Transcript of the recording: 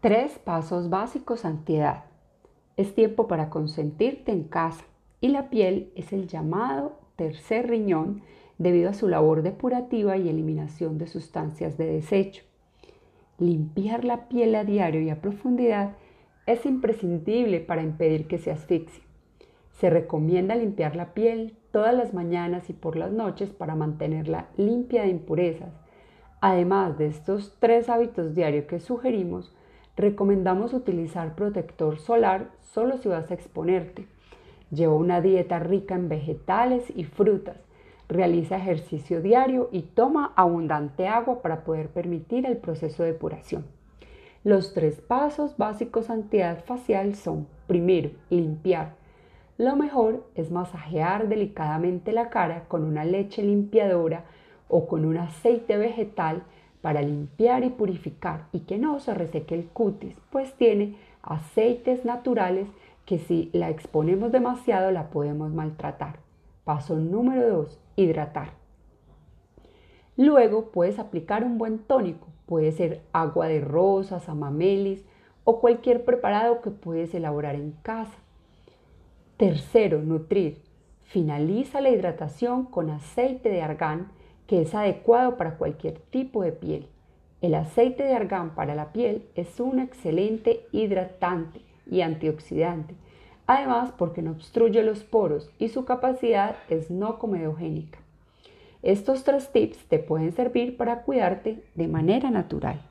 Tres pasos básicos antiedad. Es tiempo para consentirte en casa y la piel es el llamado tercer riñón debido a su labor depurativa y eliminación de sustancias de desecho. Limpiar la piel a diario y a profundidad es imprescindible para impedir que se asfixie. Se recomienda limpiar la piel todas las mañanas y por las noches para mantenerla limpia de impurezas. Además de estos tres hábitos diarios que sugerimos, recomendamos utilizar protector solar solo si vas a exponerte. Lleva una dieta rica en vegetales y frutas. Realiza ejercicio diario y toma abundante agua para poder permitir el proceso de depuración. Los tres pasos básicos antiedad facial son, primero, limpiar. Lo mejor es masajear delicadamente la cara con una leche limpiadora o con un aceite vegetal para limpiar y purificar y que no se reseque el cutis, pues tiene aceites naturales que si la exponemos demasiado la podemos maltratar. Paso número 2. Hidratar. Luego puedes aplicar un buen tónico, puede ser agua de rosas, amamelis o cualquier preparado que puedes elaborar en casa. Tercero, nutrir. Finaliza la hidratación con aceite de argán que es adecuado para cualquier tipo de piel. El aceite de argán para la piel es un excelente hidratante y antioxidante, además porque no obstruye los poros y su capacidad es no comedogénica. Estos tres tips te pueden servir para cuidarte de manera natural.